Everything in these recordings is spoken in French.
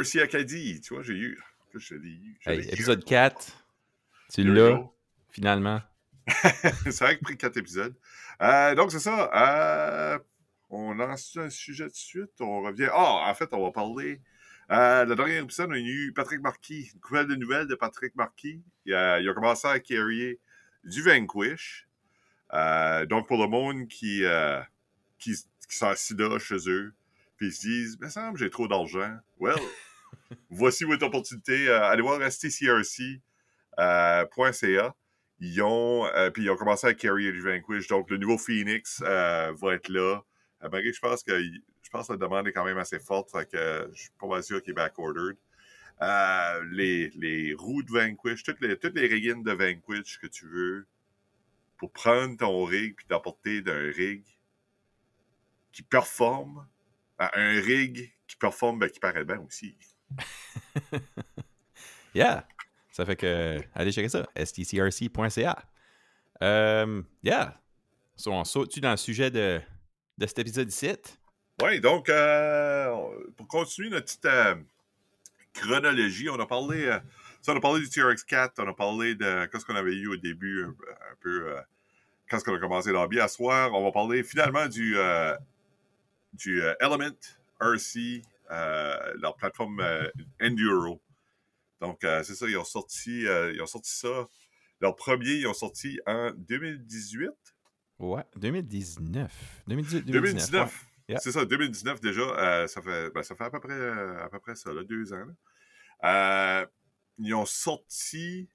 de RC Acadie. Tu vois, j'ai eu. Je eu. je Hey, eu. épisode 4. Tu l'as, finalement. c'est vrai que pris quatre épisodes. Euh, donc, c'est ça. euh, on lance un sujet de suite. On revient. Ah, en fait, on va parler. Euh, le dernier épisode, on a eu Patrick Marquis. Une nouvelle de nouvelles de Patrick Marquis. Il a, il a commencé à carrier du Vanquish. Euh, donc, pour le monde qui, qui, qui assis là chez eux, puis ils se disent, mais ça me semble j'ai trop d'argent. Well, voici votre opportunité. Euh, allez voir stcrc.ca. Ils ont, euh, puis ils ont commencé à carrier du Vanquish. Donc, le nouveau Phoenix euh, va être là. Euh, je pense que je pense la demande est quand même assez forte. Fait que euh, je suis pas mal sûr qu'il est back-ordered. Euh, les, les roues de Vanquish, toutes les, toutes les de Vanquish que tu veux pour prendre ton rig puis t'apporter d'un rig qui performe un rig qui performe, ben, qui paraît bien aussi. Yeah. Ça fait que, allez checker ça, stcrc.ca. Euh, yeah. So, on saute-tu dans le sujet de, de cet épisode ici? Oui, donc, euh, pour continuer notre petite euh, chronologie, on a parlé, ça, on a parlé du TRX4, on a parlé de qu'est-ce qu'on avait eu au début, un, peu, quand est-ce qu'on a commencé l'hobby. À soir, on va parler finalement du, du Element RC, leur plateforme euh, Enduro. Donc, euh, c'est ça, ils ont sorti, euh, ils ont sorti ça. Leur premier, ils ont sorti en 2018. Ouais, 2019. 2018, 2019. 2019. ouais. Yeah. C'est ça, 2019 déjà. euh, ça, fait, ben, ça fait à peu près, euh, à peu près ça, là, deux ans. là. Euh, ils ont sorti.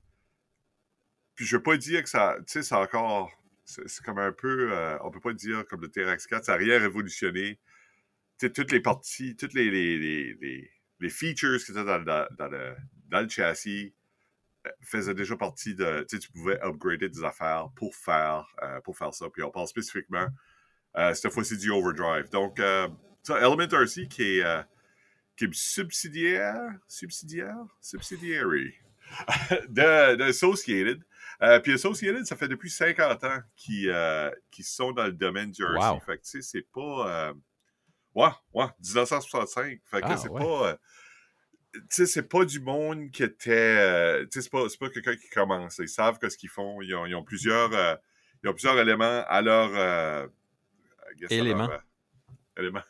Puis je veux pas dire que ça. Tu sais, c'est encore. C'est comme un peu. euh, on peut pas dire comme le TRX4, ça n'a rien révolutionné. Tu toutes les parties, toutes les, les, les, les, features qui étaient dans, dans, dans le, dans le châssis euh, faisaient déjà partie de. Tu tu pouvais upgrader des affaires pour faire, euh, pour faire ça. Puis on parle spécifiquement euh, cette fois-ci du overdrive. Donc, euh, ça, Element RC qui est, qui est subsidiaire, subsidiaire, subsidiary de, de Associated. Euh, puis Associated, ça fait depuis 50 ans qu'ils euh, sont dans le domaine du RC. Wow. Fait que, tu sais, c'est pas... euh, ouais, ouais, 1965. Fait que Ah, c'est ouais. pas... euh, tu sais, c'est pas du monde qui était... euh, tu sais, c'est pas, c'est pas quelqu'un qui commence. Ils savent que ce qu'ils font. Ils ont, ils ont plusieurs... euh, ils ont plusieurs éléments à leur... euh, leur, Éléments. euh, éléments.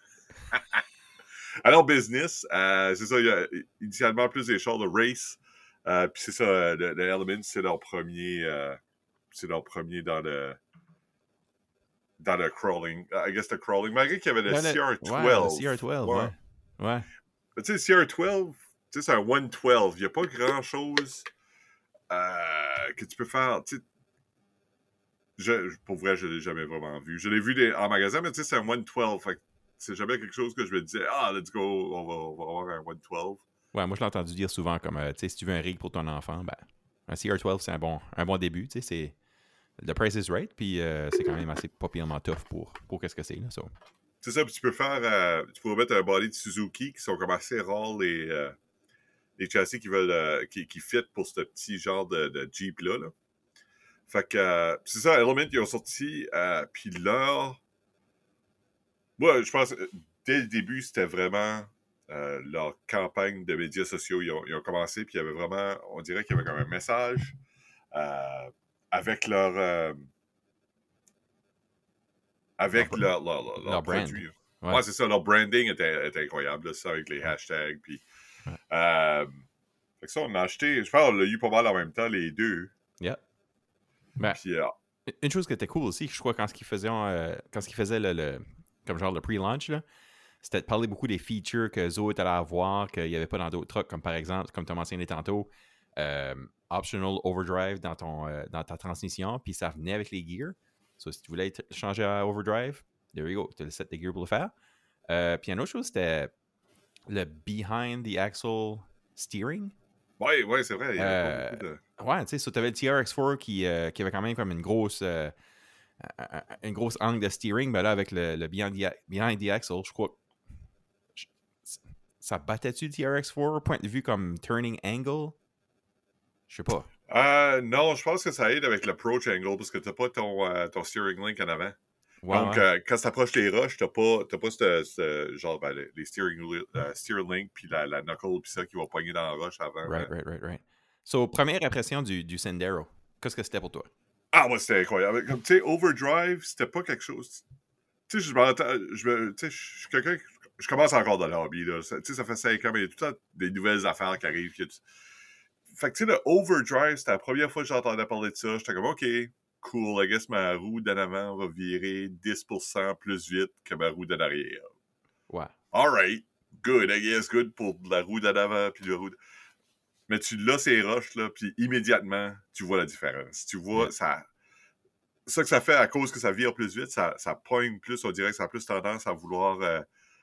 à leur business. C'est ça, il y a initialement plus des chars de race. Puis c'est ça, le, le c'est leur premier. c'est leur premier dans le. Dans le crawling. I guess le crawling. Malgré qu'il y avait le Dans le- CR12. Ouais, le CR12, ouais. Ouais. Mais tu sais, CR12, tu sais, c'est un 112. Il n'y a pas grand-chose euh, que tu peux faire. Tu sais, je, pour vrai, je ne l'ai jamais vraiment vu. Je l'ai vu des- en magasin, mais tu sais, c'est un 112. Fait c'est jamais quelque chose que je me disais, ah, let's go, on va, on va avoir un 112. Ouais, moi je l'ai entendu dire souvent comme, euh, tu sais, si tu veux un rig pour ton enfant, ben, un CR12 c'est un bon, un bon début, tu sais, c'est... The price is right, puis euh, c'est quand même assez populairement tough pour, pour qu'est-ce que c'est, là. C'est ça, puis tu peux faire. euh, tu pourrais mettre un body de Suzuki qui sont comme assez rares les, euh, les châssis qui veulent qui, qui fit pour ce petit genre de, Jeep-là. là. Fait que c'est ça, Element, ils ont sorti, puis leur. Moi, je pense, dès le début, c'était vraiment leur campagne de médias sociaux. Ils ont, commencé, puis il y avait vraiment, on dirait qu'il y avait comme un message avec leur. euh, avec leur, leur, leur, produit. Ouais. Ouais, c'est ça. Leur branding était, était incroyable, là, ça, avec les hashtags. Puis, Ouais. euh, fait que ça, on a acheté, je pense qu'on l'a eu pas mal en même temps, les deux. Yeah. Ben, Puis, euh, Une chose qui était cool aussi, je crois, quand ce qu'ils faisaient, quand ce qu'ils faisaient le, le- comme genre le pre-launch, là, c'était de parler beaucoup des features que Zoé allait avoir, qu'il n'y avait pas dans d'autres trucks, comme par exemple, comme tu as mentionné tantôt, euh, optional overdrive dans, ton, euh, dans ta transmission, puis ça venait avec les gears. So, si tu voulais changer à overdrive, there you go, tu as le set de gears pour le faire. Euh, puis une autre chose, c'était le behind the axle steering. ouais, ouais, c'est vrai. Il y avait pas Euh, de... Ouais, tu sais, tu avais le TRX4 qui, qui avait quand même comme une grosse, une angle de steering, mais là, avec le, le behind, the, behind the axle, je crois que je- ça battait-tu le TRX4 point de vue comme turning angle? Je sais pas. Euh, non, je pense que ça aide avec l'approach angle parce que t'as pas ton, euh, ton steering link en avant. Donc, euh, quand tu approches les roches, t'as pas, t'as pas ce, ce- genre ben, les- steering, steering link puis la, la knuckle puis ça qui va pogner dans la roche avant. Right, right, right, right. So, première impression du, du Sendero. Qu'est-ce que c'était pour toi? Ah, moi, c'était incroyable. Comme, tu sais, Overdrive, c'était pas quelque chose. Tu sais, je m'entends. Je tu suis quelqu'un. Je commence encore dans le hobby, là. Ça- Tu sais, ça fait 5 ans, mais il y a tout le temps des nouvelles affaires qui arrivent. a du- Fait que, tu sais, le Overdrive, c'était la première fois que j'entendais parler de ça. J'étais comme, OK, cool, I guess ma roue d'en avant va virer 10% plus vite que ma roue d'en arrière. Ouais. Alright, good, I guess, good pour la roue d'en avant puis la roue. de- Mais tu l'as ces roches, là, puis immédiatement, tu vois la différence. Tu vois, ça. Ça que ça fait à cause que ça vire plus vite, ça, ça pogne plus, on dirait que ça a plus tendance à vouloir euh,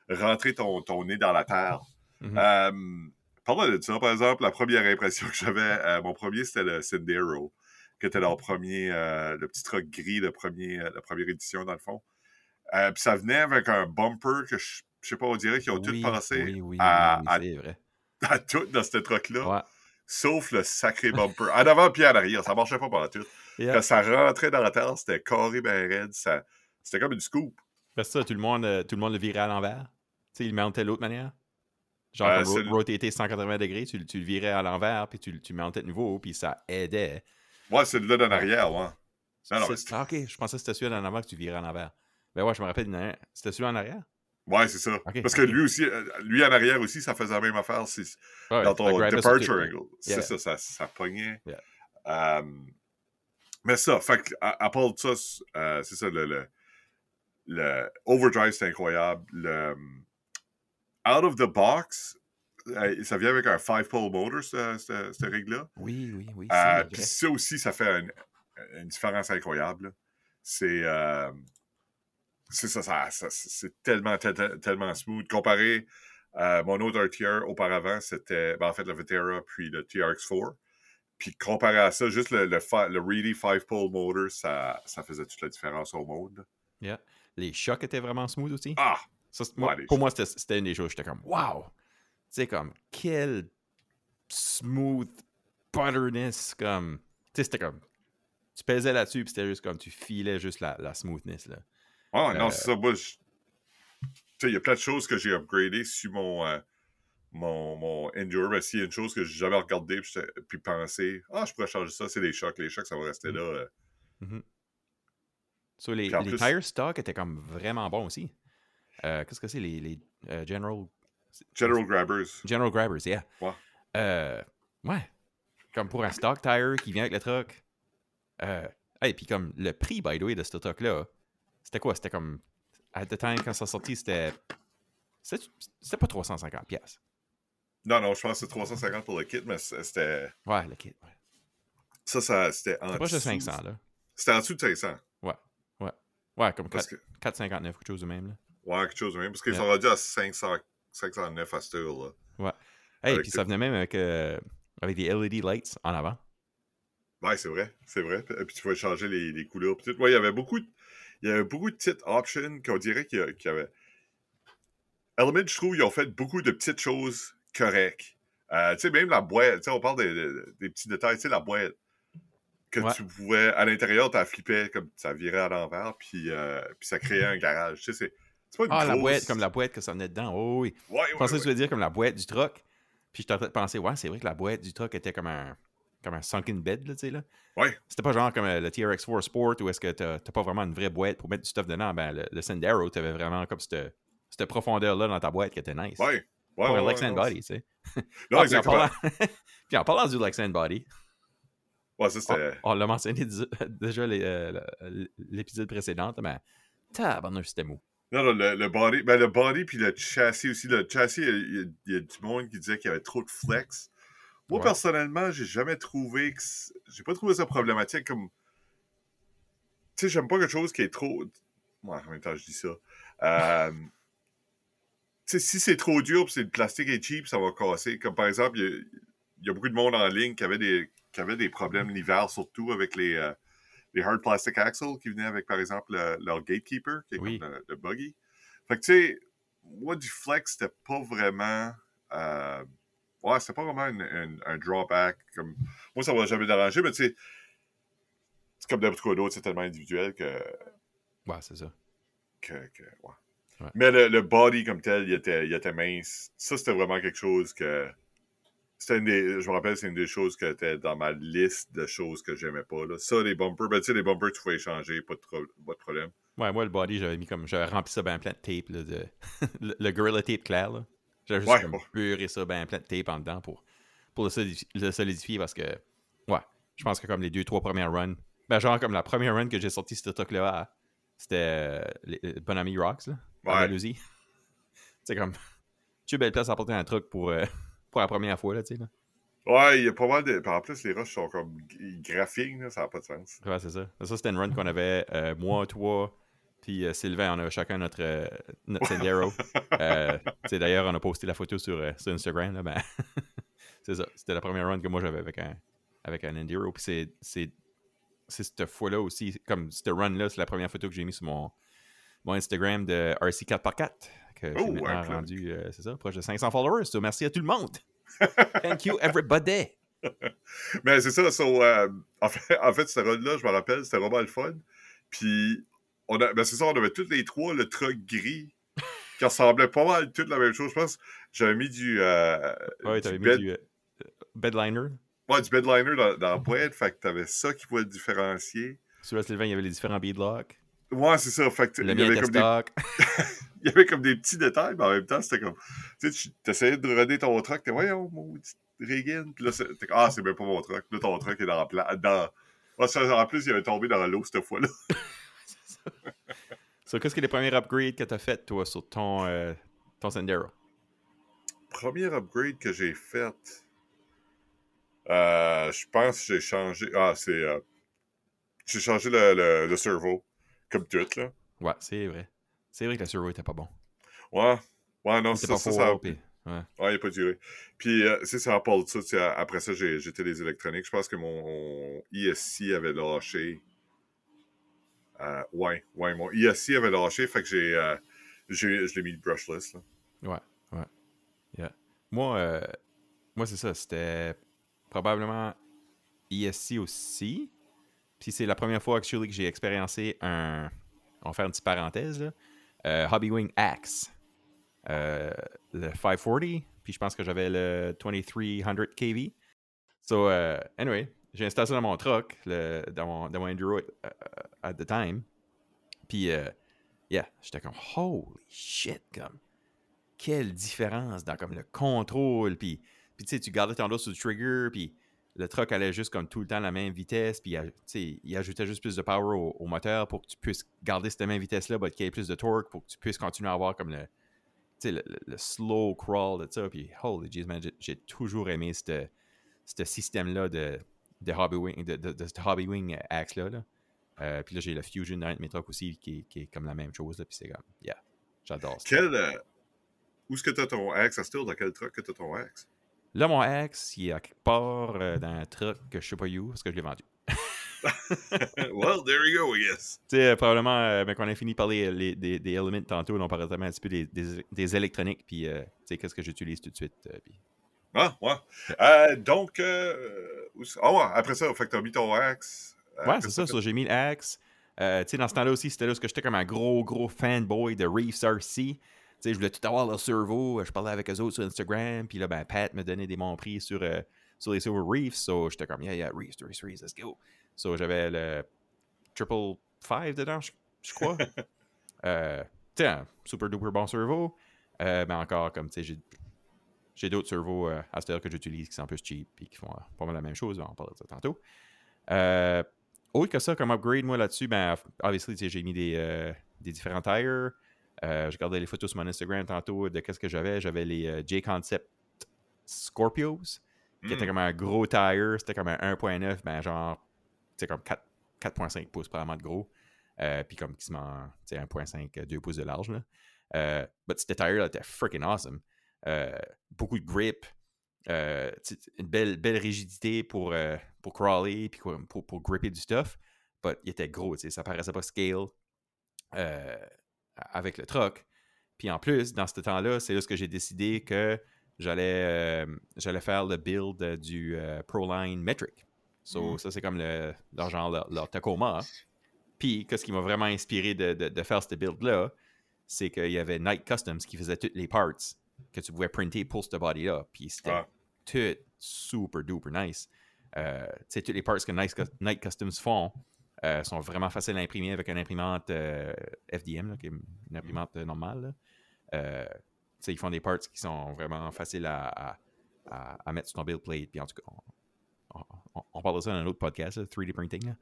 rentrer ton, ton nez dans la terre. Mhm. Euh, parlant de ça, par exemple, la première impression que j'avais, euh, mon premier, c'était le Sendero, qui était leur premier, euh, le petit truck gris, le premier, euh, la première édition, dans le fond. Euh, Puis ça venait avec un bumper que je, je sais pas, on dirait qu'ils ont oui, tout passé oui, oui, à, oui, à- c'est vrai. à tout dans ce truck-là, Ouais. sauf le sacré bumper. En avant puis en arrière, ça marchait pas pendant tout. Yeah. Quand ça rentrait dans la terre, c'était carré ben raide, ça- c'était comme une scoop. Parce que ça, tout le monde, tout le monde le virait à l'envers. Il le montait de l'autre manière. Genre, Euh, comme le- rotater 180 degrés, tu, le- tu le virais à l'envers, puis tu, le- tu le montais de nouveau, puis ça aidait. Ouais, c'est là d'en arrière, ouais. Ah, ok, je pensais que c'était celui en avant que tu virais à l'envers. Ben ouais, je me rappelle d'une C'était celui en arrière? Ouais, c'est ça. Parce que lui aussi, euh, lui en arrière aussi, ça faisait la même affaire. C'est Ouais, dans ton departure angle. Yeah. C'est ça, ça, ça pognait. Yeah. Mais ça, fait à, à part de ça, c'est euh, c'est ça, le, le, le overdrive, c'est incroyable. Le out of the box, euh, ça vient avec un 5-pole motor, ce- ce- cette règle-là. Oui, oui, oui. Euh, Puis ça aussi, ça fait une, une différence incroyable. C'est euh, c'est ça, ça, ça- c'est tellement, tel- tel- tellement smooth. Comparé à mon autre RTR auparavant, c'était ben, en fait le Vetera puis le TRX4. Puis comparé à ça, juste le, le, le Reedy 5-pole motor, ça, ça faisait toute la différence au monde. Yeah. Les chocs étaient vraiment smooth aussi. Ah! Ça, moi- Ouais, pour moi, c'était une des choses. J'étais comme, wow! Tu sais, comme, quel smooth butterness. Comme, tu sais, c'était comme, tu pesais là-dessus, puis c'était juste comme, tu filais juste la, la smoothness, là. Ah, non, Euh, c'est ça. Moi, je- tu sais, il y a plein de choses que j'ai upgradées sur mon, euh, mon, mon Endure. Mais s'il y a une chose que j'ai jamais regardé puis, puis pensé, ah, je pourrais changer ça, c'est les chocs. Les chocs, ça va rester Mm. là. euh. So, les, plus- tire stock étaient comme vraiment bons aussi. Euh, Qu'est-ce que c'est, les, les euh, General... General Grabbers. General Grabbers, yeah. Ouais. Euh, ouais. Comme pour un stock tire qui vient avec le truck. Euh, hey, puis comme le prix, by the way, de ce truck-là, c'était quoi? C'était comme. À the time, quand ça sortit, c'était. C'était c'était pas 350$. piastres. Non, non, je pense que c'est 350 pour le kit, mais c'était. Ouais, le kit. Ouais. Ça, ça c'était en C'était de dessous- 500$, là. C'était en dessous de 500. Ouais, comme Parce 4, que, 4,59$, quelque chose de même, là. Ouais, quelque chose de même. Parce qu'ils Yeah. sont rendus à 500, 509 à cette heure-là. Hey, Avec puis ça venait même avec, euh, avec des LED lights en avant. Ouais, c'est vrai, c'est vrai. Puis puis tu pouvais changer les, les couleurs. Puis. Ouais, il y avait beaucoup de, il y avait beaucoup de petites options qu'on dirait qu'il y, avait. Element, je trouve, ils ont fait beaucoup de petites choses correctes. Euh, tu sais, même la boîte, tu sais, on parle des, des- des petits détails, tu sais, la boîte que Ouais. tu pouvais, à l'intérieur, t'as flippé comme ça virait à l'envers, puis, euh, puis ça créait un garage. Tu sais, c'est c'est pas une Ah, la boîte, comme la boîte que ça venait dedans. Oh oui. Ouais, ouais, Je pensais ouais. que tu voulais dire comme la boîte du truck. Puis j'étais en train de penser, ouais, c'est vrai que la boîte du truck était comme un, comme un sunken bed, là, tu sais, là. Ouais. C'était pas genre comme euh, le TRX4 Sport où est-ce que t'as pas vraiment une vraie boîte pour mettre du stuff dedans. Ben, le, le Sendero, t'avais vraiment comme cette, cette profondeur-là dans ta boîte qui était nice. Ouais. Ouais, Pour ouais, un Lex and Body, tu sais. Non, Ah, puis, en exactement. parlant... puis en parlant du Lex and Body, Ouais, ça, on, c'était... on l'a mentionné déjà euh, l'épisode précédent, mais tabarnouche, c'était mou. Non, non, le, le body, ben le body puis le châssis aussi. Le châssis, il y, a, il y a du monde qui disait qu'il y avait trop de flex. Moi, Ouais. personnellement, j'ai jamais trouvé que. J'ai pas trouvé ça problématique comme. Tu sais, j'aime pas quelque chose qui est trop. Ouais, en même temps, je dis ça. Euh, Tu sais, si c'est trop dur puis c'est le plastique est cheap, ça va casser. Comme par exemple, il y a, il y a beaucoup de monde en ligne qui avait des, qui avait des problèmes l'hiver, surtout avec les, euh, les hard plastic axles qui venaient avec, par exemple, le- leur gatekeeper, qui est Oui. comme le, le buggy. Fait que, tu sais, moi, du flex, c'était pas vraiment. euh, ouais, c'était pas vraiment une- une- un drawback. Comme, moi, ça m'a jamais dérangé, mais tu sais, c'est comme quoi d'autre, c'est tellement individuel que. Ouais, c'est ça. que, Mais le, body comme tel, il était, il était mince. Ça, c'était vraiment quelque chose que. C'était une des. Je me rappelle, c'est une des choses qui était dans ma liste de choses que j'aimais pas. Là. Ça, les bumpers, ben, tu sais, les bumpers, tu pouvais échanger, pas de, pas de problème. Ouais, moi, le body, j'avais mis comme. J'avais rempli ça ben plein de tape, là, de... le, Gorilla Tape clair, là. J'avais juste ouais, ça ben plein de tape en dedans pour, pour le, solidifier, parce que. Ouais, je pense que comme les deux, trois premières runs. Ben, genre, comme la première run que j'ai sorti ce truc-là, c'était euh, euh, Bonami Rocks, là. Ouais. C'est comme. Tu belle place à porter un truc pour, euh, pour la première fois, là, tu sais, là. Ouais, il y a pas mal de. En plus, les rushs sont comme graphiques, là, ça n'a pas de sens. Ouais, c'est ça. Ça, c'était une run qu'on avait, moi, toi, puis Sylvain, on a chacun notre, notre Sendero. D'ailleurs, on a posté la photo sur, sur Instagram, là, ben. c'est ça. C'était la première run que moi j'avais avec un, avec un Enduro. Puis c'est c'est cette fois-là aussi, comme cette run-là, c'est la première photo que j'ai mis sur mon, mon Instagram de RC4x4, que oh, maintenant rendu, euh, c'est ça, proche de 500 followers. So, merci à tout le monde. Thank you, everybody. Mais c'est ça, euh, en, fait, en fait, cette run-là, je me rappelle, c'était vraiment le fun. Puis, on a, ben c'est ça, on avait tous les trois le truck gris qui ressemblait pas mal tout la même chose. Je pense j'avais mis du. Euh, ouais, t'avais mis du bedliner. Ouais, du bedliner dans, dans la boîte, fait que t'avais ça qui pouvait le différencier. Sur le Sylvain, il y avait les différents beadlocks. Ouais, c'est ça. Fait que le il, y avait comme des... il y avait comme des petits détails, mais en même temps, c'était comme. Tu sais, tu essayais de roder ton truck, t'es, voyons, mon petit Reagan. Puis là, t'es ah, c'est même pas mon truck. Là, ton truck est dans la. Dans... en plus, il avait tombé dans l'eau cette fois-là. c'est ça. so, qu'est-ce que les premiers upgrades que t'as fait, toi, sur ton, euh, ton Sendero? Premier upgrade que j'ai fait. Euh, je pense que j'ai changé. Ah, c'est. Euh, j'ai changé le, le, servo, comme tout, là. Ouais, c'est vrai. C'est vrai que le servo était pas bon. Ouais. Ouais, non, c'est ça, ça, ça, Ouais. ouais, il a pas duré. Puis, euh, c'est ça, à part de ça, après ça, j'ai jeté les électroniques. Je pense que mon ISC avait lâché. Euh, ouais, ouais, mon ISC avait lâché, fait que j'ai. Euh, je l'ai mis brushless, là. Ouais, ouais. Yeah. Moi, moi c'est ça, c'était probablement ESC aussi. Puis c'est la première fois actually, que j'ai expériencé un. On va faire une petite parenthèse. Là. Euh, Hobbywing Axe. Euh, le 540. Puis je pense que j'avais le 2300 KV. So, uh, anyway, j'ai installé ça dans mon truck, dans, mon, dans mon at, the time. Puis, yeah, j'étais comme, holy shit, comme, quelle différence dans comme le contrôle. Puis, tu sais, tu gardais ton dos sur le trigger, puis le truck allait juste comme tout le temps à la même vitesse, puis il ajoutait juste plus de power au, moteur pour que tu puisses garder cette même vitesse-là, mais qu'il y ait plus de torque pour que tu puisses continuer à avoir comme le, le, slow crawl de ça. Puis, holy jeez, man, j'ai toujours aimé ce système-là de, de Hobby Wing, de, de, Hobby Wing Axe-là. Euh, puis là, j'ai le Fusion dans mes trucks aussi qui, qui, est comme la même chose. Là, puis c'est comme, yeah, j'adore ça. Quel, euh, où est-ce que tu as ton Axe? À Dans quel truck que tu as ton Axe? Là, mon ex, il est à quelque part euh, dans un truc que je sais pas où, parce que je l'ai vendu. well, there you go, yes. Tu sais, euh, probablement, euh, ben, quand on a fini parler les, des, des éléments tantôt, on parlait un petit peu des, des, électroniques, puis tu sais, qu'est-ce que j'utilise tout de suite. puis... Ah, ouais. donc, oh, ouais, après ça, fait que t'as mis ton axe. ouais, c'est ça, ça j'ai mis l'axe. tu sais, dans ce temps-là aussi, c'était là où j'étais comme un gros, gros fanboy de Reefs RC je voulais tout avoir leur cerveau. Je parlais avec eux autres sur Instagram. Puis là, ben, Pat me donnait des bons prix sur, euh, sur les Silver Reefs. So, j'étais comme, yeah, yeah, Reefs, Reefs, Reefs, let's go. So, j'avais le Triple Five dedans, je, crois. euh, sais, un super duper bon cerveau. Euh, mais encore, comme, tu sais, j'ai d'autres cerveaux euh, à cette heure que j'utilise qui sont un peu cheap et qui font pas mal la même chose. On va parler de ça tantôt. autre que ça, comme upgrade, moi là-dessus, ben, obviously, j'ai mis des, des différents tires. Euh, je regardais les photos sur mon Instagram tantôt de qu'est-ce que j'avais. J'avais les euh, J-Concept Scorpios, qui étaient hmm. comme un gros tire. C'était comme un 1.9, ben genre, c'est comme 4.5 pouces, probablement de gros. Euh, puis comme quasiment 1.5, 2 pouces de large. Là. Euh, but ce tire-là était freaking awesome. beaucoup de grip. une belle, belle rigidité pour, pour crawler puis pour, pour, gripper du stuff. But il était gros, ça paraissait pas scale avec le truck. Puis en plus, dans ce temps-là, c'est là que j'ai décidé que j'allais euh, j'allais faire le build du euh, ProLine Metric. So, mm. ça, c'est comme le, leur genre, leur, Tacoma. Puis, ce qui m'a vraiment inspiré de, de, de faire cette build-là, c'est qu'il y avait Night Customs qui faisait toutes les parts que tu pouvais printer pour ce body-là. Puis c'était Ah. tout super duper nice. Euh, tu sais, toutes les parts que Night Customs font euh, sont vraiment faciles à imprimer avec une imprimante euh, FDM, qui est une imprimante euh, normale. ils font des parts qui sont vraiment faciles à, à, mettre sur ton build plate. Puis en tout cas, on, parle de ça dans un autre podcast, là, 3D printing.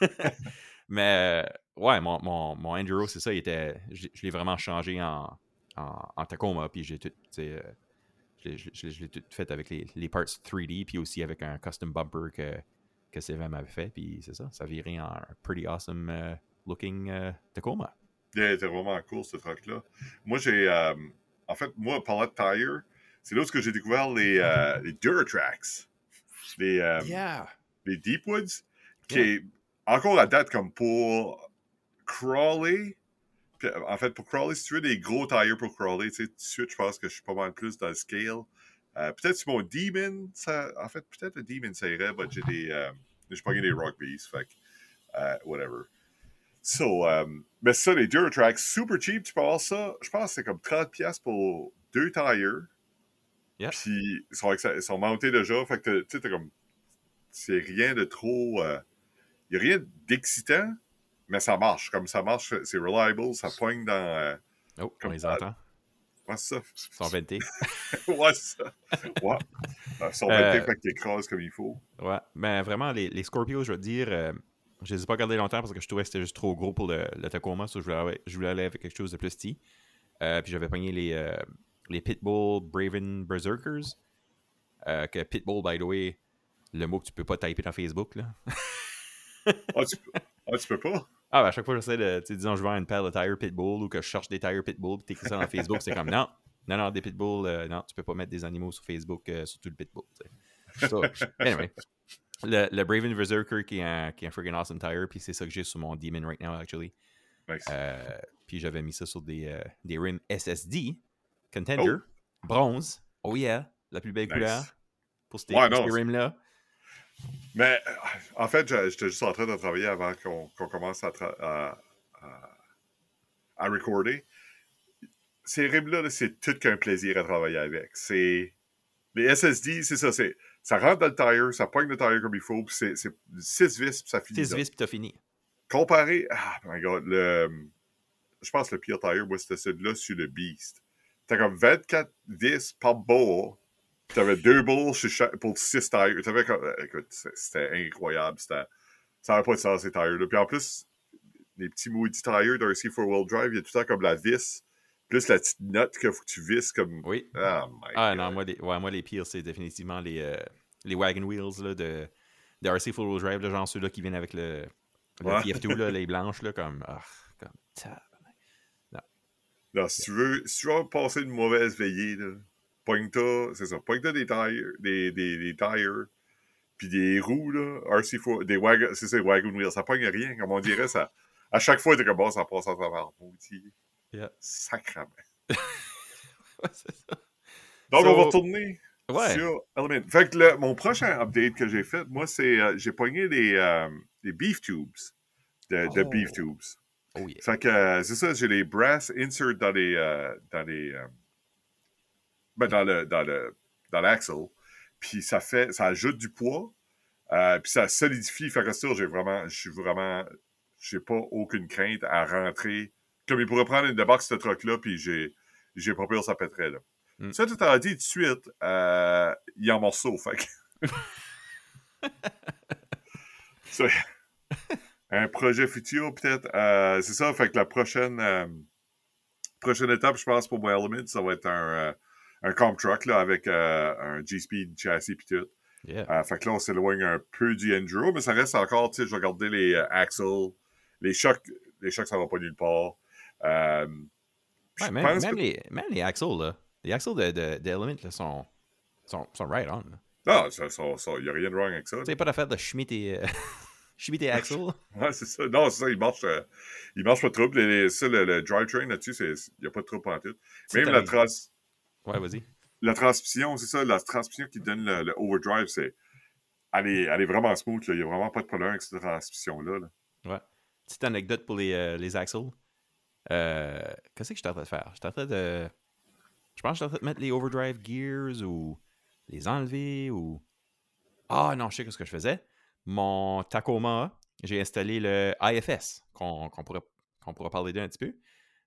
Mais ouais, mon, mon, mon Enduro, c'est ça, il était, je, l'ai vraiment changé en, en, en Tacoma, puis j'ai tout, je l'ai tout fait avec les, les parts 3D, puis aussi avec un custom bumper que, que Sylvain m'avait fait, puis c'est ça, ça virait en un pretty awesome euh, looking euh, Tacoma. Il était vraiment cool, ce truc-là. Moi, j'ai. euh, en fait, moi, parlant de tire, c'est là où j'ai découvert les, euh, les Duratrax. Les, euh, Yeah! les Deepwoods. Qui Yeah. est encore à date comme pour crawler. En fait, pour crawler, si tu veux des gros tires pour crawler, tu sais, tout de suite, je pense que je suis pas mal plus dans le scale. Euh, peut-être sur mon Demon, ça, en fait, peut-être le Demon, ça irait, mais j'ai des. Euh, j'ai pas des Rock Bees, fait que, euh, whatever. So, euh, mais ça, les Duratrax, super cheap, tu peux avoir ça? Je pense que c'est comme 30$ pour deux tires. Yeah. Puis, ils sont, ils sont montés déjà. Fait que, tu sais, t'as comme. C'est rien de trop. Il n'y a rien d'excitant, mais ça marche. Comme ça marche, c'est reliable, ça pogne dans. euh, Oh, on Comme les ça. entend. Ouais, c'est ça. Ils sont ventés. ouais, c'est ça. Ouais. Ils sont Euh, ventés, fait écrasent comme il faut. Ouais, mais vraiment, les, les Scorpios, je veux te dire, euh, je les ai pas gardés longtemps parce que je trouvais que c'était juste trop gros pour le, le Tacoma. So je, voulais, aller- je voulais aller avec quelque chose de plus petit. Euh, puis j'avais pogné les, euh, les Pitbull Braven Berserkers. Euh, que Pitbull, by the way, le mot que tu peux pas typer dans Facebook. Là. Ah, tu, ah, tu peux pas? Ah, ben, à chaque fois j'essaie de, tu disons, je vends une paire de tires Pitbull ou que je cherche des tires Pitbull, puis t'écris ça dans Facebook, c'est comme non, non, non, des Pitbull, euh, non, tu peux pas mettre des animaux sur Facebook, euh, surtout le Pitbull. tu sais. Anyway, le, le Braven Berserker qui est un, qui est un friggin' awesome tire, puis c'est ça que j'ai sur mon Demon right now, actually. Nice. Euh, puis j'avais mis ça sur des, euh, des rims SSD, Contender, bronze, oh yeah, la plus belle Nice. couleur pour ces, Ouais, ces rims-là. Mais en fait, j'étais juste en train de travailler avant qu'on commence à, à, à, à recorder. Ces rims-là, là, c'est tout qu'un plaisir à travailler avec. C'est. Les SSD, c'est ça. c'est Ça rentre dans le tire, ça pogne le tire comme il faut, puis c'est 6 vis, puis ça finit. 6 là. vis, puis t'as fini. Comparé. Ah, my god, le. Je pense que le pire tire, moi, c'était celui-là sur le Beast. T'as comme 24 vis par bord. T'avais deux chaque- pour 6 tires. T'avais comme. euh, Écoute, c'était incroyable. Ça n'avait pas de sens, ces tires-là. Puis en plus, les petits maudits tires d'un C4 Wheel Drive, il y a tout le temps comme la vis, plus la petite note qu'il faut que tu visses comme. Oui. Ah, my Ah god. non, moi les, ouais, moi, les pires, c'est définitivement les, euh, les wagon wheels là, de, de RC Full Wheel Drive, là, genre ceux-là qui viennent avec le, le Ouais. TF2, là, les blanches, là, comme. Ah, comme tabarnak. Non, si tu veux, si tu veux passer une mauvaise veillée, là, pogne-toi, c'est ça, pogne-toi des tires, des, des, des tires, puis des roues, là, RC4, des wagon, c'est ça, wagon wheels, ça pogne rien, comme on dirait, ça, à chaque fois, t'es comme, bon, ça passe à travers, Yeah. sacrament. Ouais, c'est ça. Donc, So- on va retourner Ouais. sur Element. Fait que le- mon prochain update que j'ai fait, moi, c'est, euh, j'ai pogné des, euh, des beef tubes, de, de Oh. beef tubes. Oh yeah. Fait que euh, c'est ça, j'ai les brass insert dans les euh, dans les euh, ben, dans le dans le dans l'axle. Puis ça fait ça ajoute du poids. euh, puis ça solidifie. Fait que ça, j'ai vraiment je suis vraiment j'ai pas aucune crainte à rentrer. Comme il pourrait prendre une de box ce truc là puis j'ai j'ai pas peur que ça pèterait là. Mm. Ça tout à dit tout de suite, euh, il y a en morceaux, fait que Ça, un projet futur, peut-être. euh, c'est ça, fait que la prochaine, euh, prochaine étape, je pense, pour mon Element, ça va être un, un comp truck là, avec euh, un G-Speed châssis puis tout. Yeah. Euh, fait que là, on s'éloigne un peu du Enduro, mais ça reste encore, tu sais, je vais garder les euh, axles, les chocs, les chocs, ça va pas nulle part. Ouais, même, pense même que- les, même les axles, là. Les axles de, de, de Element, là, sont, sont, sont right on. là. Non, ça, ça, ça, y a rien de wrong avec ça. Sais, pas d'affaire de chimer tes, euh, chimer tes axles. Ouais, c'est ça. Non, c'est ça, il marche, euh, il marche pas trouble. Les- ça, le, le drivetrain là-dessus, il n'y a pas de trouble en tout. Même la, trans- Ouais, vas-y. la transmission, c'est ça, la transmission qui donne le, le overdrive, c'est. Elle est, elle est vraiment smooth, là. Il n'y a vraiment pas de problème avec cette transmission-là. là. Tu petite anecdote pour les, euh, les axles. Euh, Qu'est-ce que je suis en train de faire? Je suis en train de. Je pense que je suis en train de mettre les overdrive gears ou les enlever ou. Ah non, je sais ce que je faisais. Mon Tacoma, j'ai installé le IFS, qu'on pourrait, pourrait parler d'un petit peu.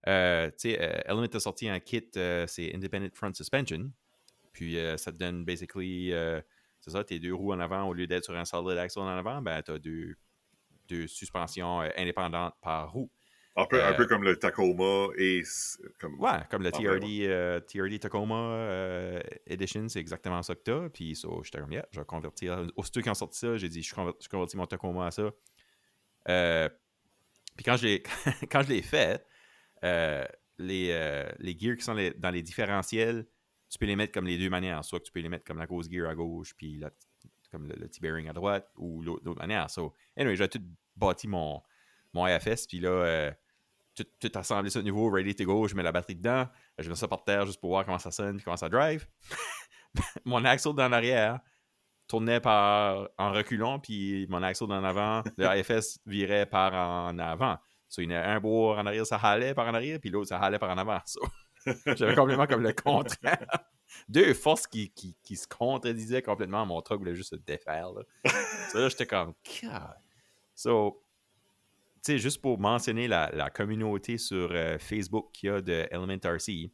Euh, tu sais, euh, Element a sorti un kit, euh, c'est Independent Front Suspension. Puis ça te donne basically, c'est ça, tes deux roues en avant, au lieu d'être sur un solid axle en avant, ben tu as deux, deux suspensions indépendantes par roue. Un peu, un peu comme le Tacoma et. Comme, ouais, comme le TRD, TRD Tacoma Edition, c'est exactement ça que tu as. Puis so, j'étais comme, yeah, je vais convertir. Aussitôt qu'ils ont sorti ça, j'ai dit, je, convertis, mon Tacoma à ça. puis quand je l'ai fait, euh, les, euh, les gears qui sont dans les différentiels, tu peux les mettre comme les deux manières. Soit tu peux les mettre comme la grosse gear à gauche, puis comme le, T-bearing à droite, ou l'autre manière. So, anyway, j'ai tout bâti mon, mon AFS, puis là, euh, tout, assemblé ça au niveau, ready to go, je mets la batterie dedans, je mets ça par terre juste pour voir comment ça sonne, puis comment ça drive. mon axle dans l'arrière tournait par en reculant, puis mon axle dans l'avant, le AFS virait par en avant. So, il y a un bout en arrière, ça halait par en arrière, puis l'autre, ça halait par en avant. J'avais complètement comme le contraire. Deux forces qui, qui, qui, se contredisaient complètement. Mon truc voulait juste se défaire. Là. so, là, j'étais comme, God. So, tu sais, juste pour mentionner la, la communauté sur euh, Facebook qu'il y a de Element RC,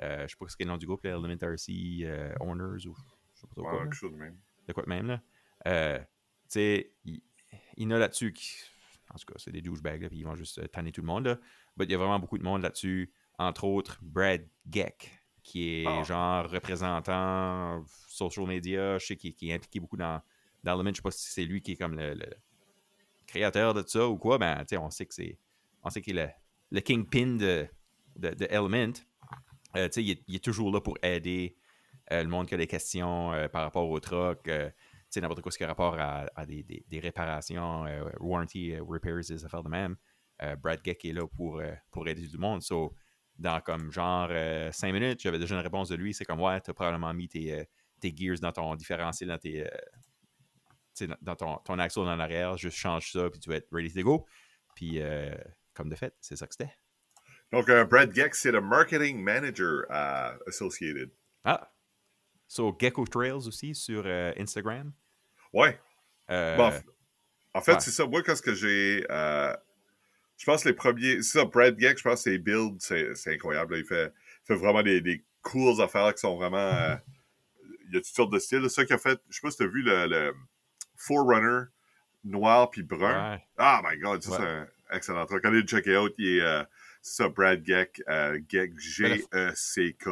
euh, je sais pas ce qu'est le nom du groupe, là, Element RC euh, Owners ou je sais pas trop quoi. de même. De quoi de même, là? Euh, tu sais, il, il y en a là-dessus qui en tout cas, c'est des douchebags, puis ils vont juste euh, tanner tout le monde. Là. il y a vraiment beaucoup de monde là-dessus. Entre autres, Brad Geck, qui est ah. genre représentant social media. Je sais qu'il est impliqué beaucoup dans, dans Element. Je sais pas si c'est lui qui est comme le, créateur de ça ou quoi. Ben, on sait que c'est. On sait qu'il est le, kingpin de, de, Element. Euh, il, est, il, est, toujours là pour aider euh, le monde qui a des questions par rapport au c'est n'importe quoi ce qui a rapport à, des, des, réparations, euh, warranty, euh, repairs, des affaires de même. Euh, Brad Geck est là pour, pour aider tout le monde. So, dans comme genre 5 minutes, j'avais déjà une réponse de lui. C'est comme ouais, tu as probablement mis tes, tes gears dans ton différentiel, dans tes. dans ton, ton axle en arrière, juste change ça, puis tu vas être ready to go. Puis, comme de fait, c'est ça que c'était. Donc, Brad Geck, c'est le marketing manager à Associated. Ah, So, Gecko Trails aussi sur Instagram. Ouais. Euh, en fait, c'est ça. Moi, qu'est-ce que j'ai. Euh, je pense les premiers. C'est ça, Brad Geck, je pense que ses builds, c'est incroyable. Il fait, fait vraiment des, des cool affaires qui sont vraiment. Euh, il y a toutes sortes de styles. Ça qu'il a fait, je sais pas si tu as vu le, le Forerunner noir puis brun. Ah, my god, c'est un excellent truc. Allez le checker out. Il est. c'est ça, Brad Geck, Geck, G-E-C-K.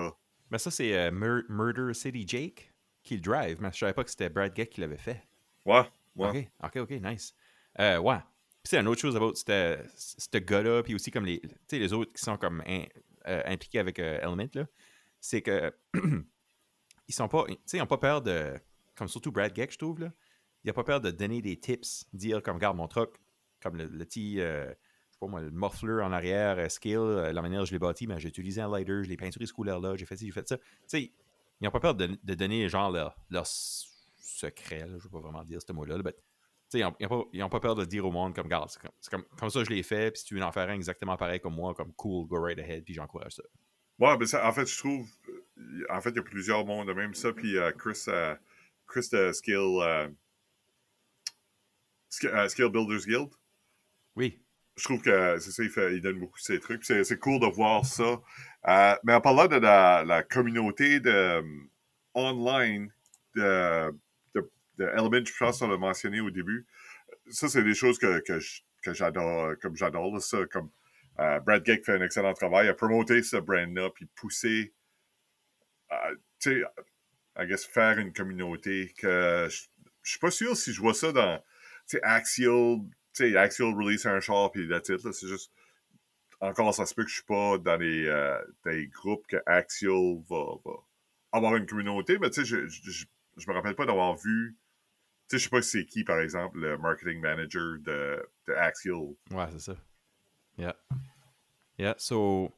Mais ça, c'est Murder City Jake qui le drive, mais je savais pas que c'était Brad Geck qui l'avait fait. Ouais, ouais. OK, OK, OK, nice. Euh, ouais. Puis c'est une autre chose about ce gars-là, puis aussi comme les, les autres qui sont comme euh, impliqués avec euh, Element, là, c'est que ils sont pas, ils ont pas peur de, comme surtout Brad Geck, je trouve, là, il a pas peur de donner des tips, dire comme, garde mon truck, comme le, petit, je sais pas moi, le muffler en arrière, skill, la manière dont je l'ai bâti, mais j'ai utilisé un lighter, je l'ai peinturé ce couleur-là, j'ai fait ci, j'ai fait ça. Tu sais, ils n'ont pas peur de, de, donner genre leur, leur secret, je ne vais pas vraiment dire ce mot-là, mais ils n'ont pas, peur de dire au monde comme, garde, c'est comme, comme, ça je l'ai fait, puis si tu veux en faire un exactement pareil comme moi, comme cool, go right ahead, puis j'encourage ça. Ouais, mais ça, en fait, je trouve, euh, en fait, il y a plusieurs mondes de même ça, puis uh, Chris, uh, Chris de Skill, Skill Builders Guild. Oui. Je trouve que c'est ça, il, fait, il donne beaucoup de ses trucs, c'est cool de voir ça. mais en parlant de la, la communauté de um, online de Element, je pense qu'on l'a mentionné au début. Ça, c'est des choses que, que, j'adore, comme j'adore, ça, comme euh, Brad Geck fait un excellent travail à promoter ce brand-là, puis pousser, euh, tu sais, faire une communauté que je, je suis pas sûr si je vois ça dans, tu sais, Axial, tu sais, Axial release un char, puis it, là, c'est juste, encore, ça se peut que je suis pas dans les, euh, groupes que Axial va, avoir une communauté, mais tu sais, je, je, je, me rappelle pas d'avoir vu sais, je sais pas si c'est qui, par exemple, le marketing manager de, de Axial. Ouais, c'est ça. Yeah. Yeah, so,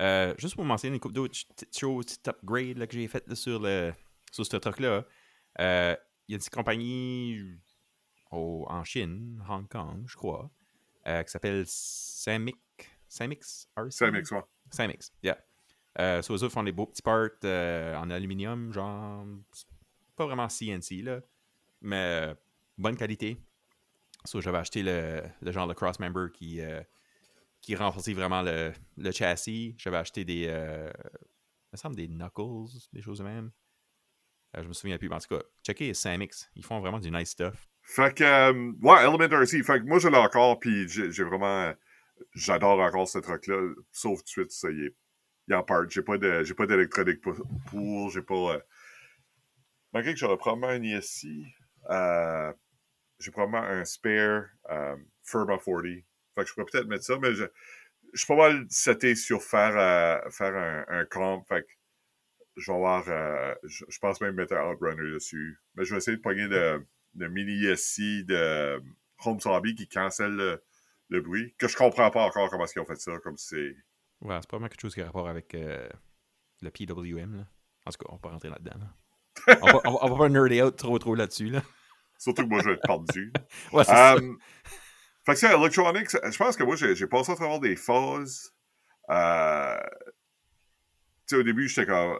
euh, juste pour mentionner une couple d'autres choses, petit upgrade que j'ai fait sur, le, sur ce truc-là. Euh, il y a une petite compagnie en Chine, Hong Kong, je crois, euh, qui s'appelle Samic. Samix RC? Samix, ouais. Samix, yeah. Euh, so, eux autres font des beaux petits parts en aluminium, genre. Pas vraiment CNC, là. Mais euh, bonne qualité. So, j'avais acheté le, le genre de cross-member qui, euh, qui renforçait vraiment le, le châssis. J'avais acheté des. euh, il me semble des knuckles, des choses de même. Euh, je me souviens plus. En tout cas, checkez Samix. Ils font vraiment du nice stuff. Fait que, euh, ouais, Element RC. Fait que moi, je l'ai encore, puis j'ai vraiment. J'adore encore ce truc-là. Sauf tout de suite, ça y est. Il en part. J'ai pas d'électronique pour. J'ai pas. Malgré que j'aurais probablement un ISI, euh, j'ai probablement un spare euh, Firma 40. Fait que je pourrais peut-être mettre ça, mais je, je suis pas mal seté sur faire, euh, faire un, un comp. Fait que je vais avoir. euh, je, je pense même mettre un Outrunner dessus. Mais je vais essayer de pogner le, le mini ISI de Home Zombie qui cancelle le, le bruit. Que je comprends pas encore comment ils ont fait ça. Comme c'est. Ouais, c'est vraiment quelque chose qui a rapport avec le PWM. Là. En tout cas, on va pas rentrer là-dedans. là. on, va, on, va, on va pas nerder out trop trop là-dessus. Là. Surtout que moi, je vais être perdu. Ouais, c'est ça. Um, fait que ça, Electronics, je pense que moi, j'ai passé à travers des phases. Euh, tu sais, au début, j'étais comme.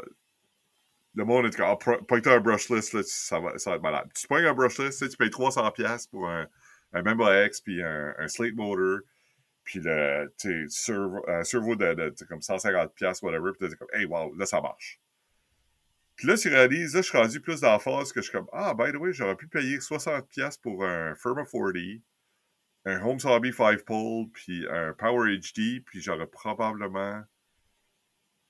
Le monde était comme, ah, pro- pogne-toi un brushless, là, ça, va, ça va être malade. Tu pognes un brushless, tu payes 300$ pour un, un Member X, puis un, un Slate Motor, puis le servo, un servo de, de, sais, comme 150$, whatever, puis t'es comme, hey, wow, là, ça marche. Puis là, tu réalises, là, je suis rendu plus dans la phase que je suis comme, ah, by the way, j'aurais pu payer 60$ pour un Firma 40, un Home Hobby 5 pole, puis un Power HD, puis j'aurais probablement.